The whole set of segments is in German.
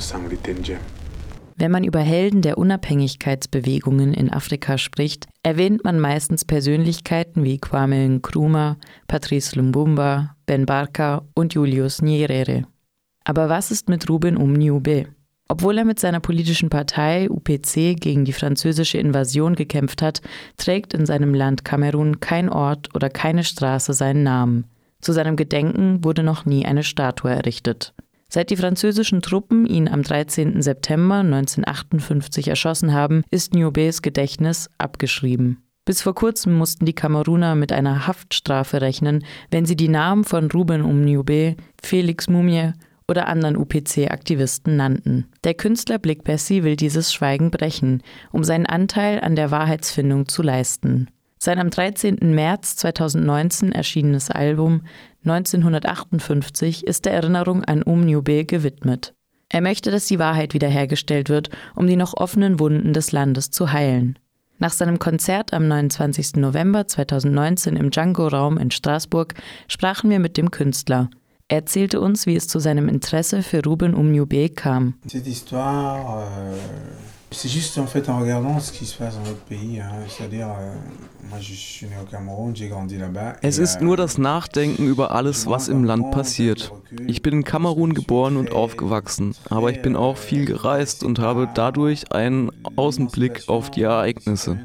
sang litenjem Wenn man über Helden der Unabhängigkeitsbewegungen in Afrika spricht, erwähnt man meistens Persönlichkeiten wie Kwame Nkrumah, Patrice Lumbumba, Ben Barka und Julius Nyerere. Aber was ist mit Ruben Umniube? Obwohl er mit seiner politischen Partei UPC gegen die französische Invasion gekämpft hat, trägt in seinem Land Kamerun kein Ort oder keine Straße seinen Namen. Zu seinem Gedenken wurde noch nie eine Statue errichtet. Seit die französischen Truppen ihn am 13. September 1958 erschossen haben, ist Niobes Gedächtnis abgeschrieben. Bis vor kurzem mussten die Kameruner mit einer Haftstrafe rechnen, wenn sie die Namen von Ruben Umniube, Felix Mumie oder anderen UPC-Aktivisten nannten. Der Künstler Blick Bessie will dieses Schweigen brechen, um seinen Anteil an der Wahrheitsfindung zu leisten. Sein am 13. März 2019 erschienenes Album 1958 ist der Erinnerung an Umniube gewidmet. Er möchte, dass die Wahrheit wiederhergestellt wird, um die noch offenen Wunden des Landes zu heilen. Nach seinem Konzert am 29. November 2019 im Django-Raum in Straßburg sprachen wir mit dem Künstler. Er erzählte uns, wie es zu seinem Interesse für Ruben Umniube kam. Cette histoire, euh, c'est juste en fait en regardant ce qui se passe dans notre pays. Hein. C'est-à-dire, euh, moi je suis né au Cameroun, j'ai grandi là-bas. Es ist euh, nur das Nachdenken über alles, was im Land passiert. Ich bin in Kamerun geboren und aufgewachsen, aber ich bin auch viel gereist und habe dadurch einen Außenblick auf die Ereignisse.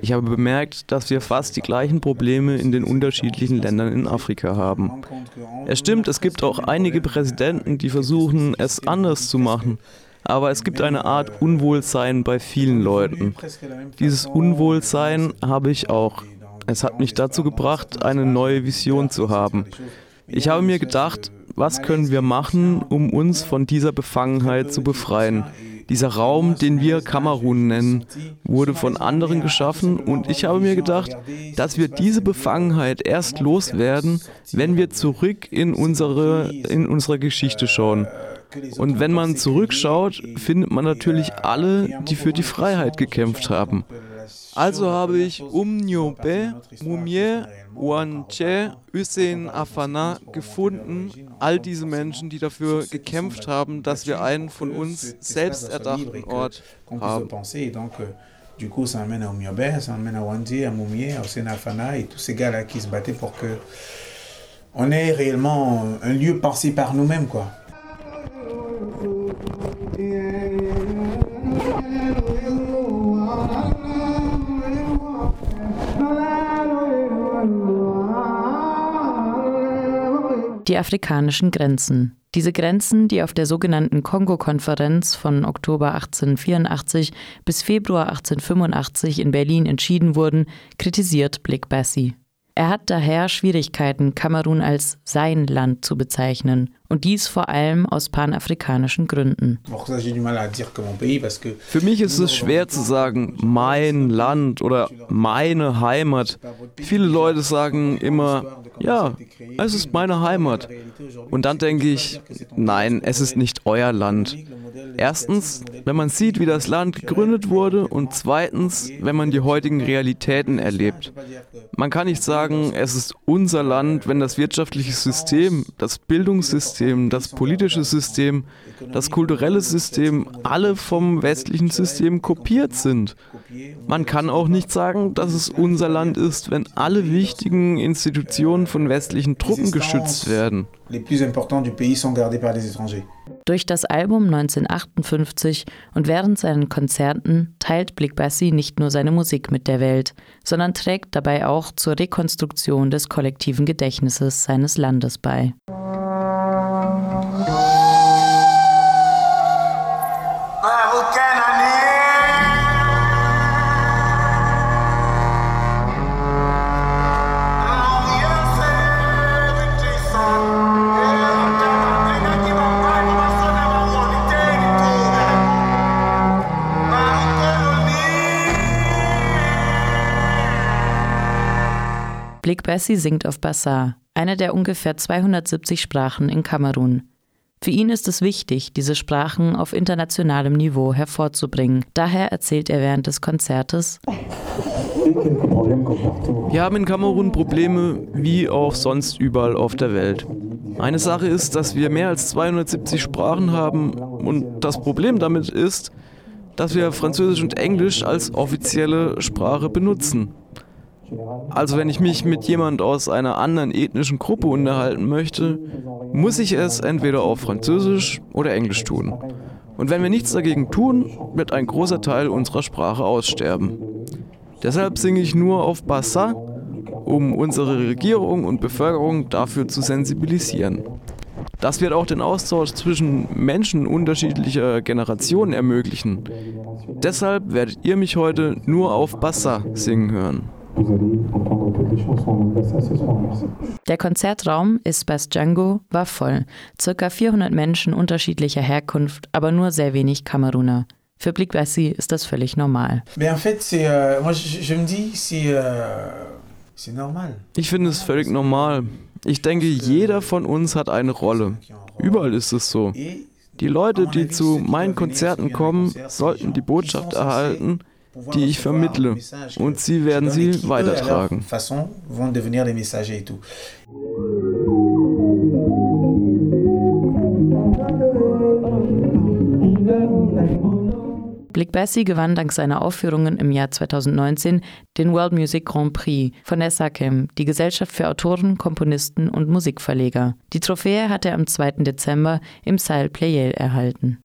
Ich habe bemerkt, dass wir fast die gleichen Probleme in den unterschiedlichen Ländern in Afrika haben. Es stimmt, es gibt auch einige Präsidenten, die versuchen, es anders zu machen. Aber es gibt eine Art Unwohlsein bei vielen Leuten. Dieses Unwohlsein habe ich auch. Es hat mich dazu gebracht, eine neue Vision zu haben. Ich habe mir gedacht, was können wir machen, um uns von dieser Befangenheit zu befreien? Dieser Raum, den wir Kamerun nennen, wurde von anderen geschaffen und ich habe mir gedacht, dass wir diese Befangenheit erst loswerden, wenn wir zurück in unsere, in unsere Geschichte schauen. Und wenn man zurückschaut, findet man natürlich alle, die für die Freiheit gekämpft haben. Also habe ich Umnyobe, Mumie, Wanche, Hussein Afana gefunden, all diese Menschen, die dafür gekämpft haben, dass wir einen von uns selbst erdachten Ort haben. Du coup, ça amène à Oumiobe, ça amène à Wandji, à Moumié, à Hossein Afana et tous ces gars-là qui se battaient pour que on ait réellement un lieu pensé par nous-mêmes, quoi. Die afrikanischen Grenzen. Diese Grenzen, die auf der sogenannten Kongo-Konferenz von Oktober 1884 bis Februar 1885 in Berlin entschieden wurden, kritisiert Blick Bassi. Er hat daher Schwierigkeiten, Kamerun als sein Land zu bezeichnen, und dies vor allem aus panafrikanischen Gründen. Für mich ist es schwer zu sagen, mein Land oder meine Heimat. Viele Leute sagen immer, ja, es ist meine Heimat. Und dann denke ich, nein, es ist nicht euer Land. Erstens, wenn man sieht, wie das Land gegründet wurde und zweitens, wenn man die heutigen Realitäten erlebt. Man kann nicht sagen, es ist unser Land, wenn das wirtschaftliche System, das Bildungssystem, das politische System, das kulturelle System alle vom westlichen System kopiert sind. Man kann auch nicht sagen, dass es unser Land ist, wenn alle wichtigen Institutionen von westlichen Truppen geschützt werden. Durch das Album 1958 und während seinen Konzerten teilt Blick Bassi nicht nur seine Musik mit der Welt, sondern trägt dabei auch zur Rekonstruktion des kollektiven Gedächtnisses seines Landes bei. Bessie singt auf Bassar, eine der ungefähr 270 Sprachen in Kamerun. Für ihn ist es wichtig, diese Sprachen auf internationalem Niveau hervorzubringen. Daher erzählt er während des Konzertes. Wir haben in Kamerun Probleme wie auch sonst überall auf der Welt. Eine Sache ist, dass wir mehr als 270 Sprachen haben und das Problem damit ist, dass wir Französisch und Englisch als offizielle Sprache benutzen. Also wenn ich mich mit jemand aus einer anderen ethnischen Gruppe unterhalten möchte, muss ich es entweder auf Französisch oder Englisch tun. Und wenn wir nichts dagegen tun, wird ein großer Teil unserer Sprache aussterben. Deshalb singe ich nur auf Bassa, um unsere Regierung und Bevölkerung dafür zu sensibilisieren. Das wird auch den Austausch zwischen Menschen unterschiedlicher Generationen ermöglichen. Deshalb werdet ihr mich heute nur auf Bassa singen hören. Der Konzertraum Espace Django war voll. Circa 400 Menschen unterschiedlicher Herkunft, aber nur sehr wenig Kameruner. Für Blick Bassi ist das völlig normal. Euh, ich finde es völlig normal. Ich denke, jeder von uns hat eine Rolle. Überall ist es so. Die Leute, die zu meinen Konzerten kommen, sollten die Botschaft erhalten, die ich vermittle. Und sie werden sie weitertragen. Blick Bessie gewann dank seiner Aufführungen im Jahr 2019 den World Music Grand Prix von der SACEM, die Gesellschaft für Autoren, Komponisten und Musikverleger. Die Trophäe hat er am 2. Dezember im Salle Pleyel erhalten.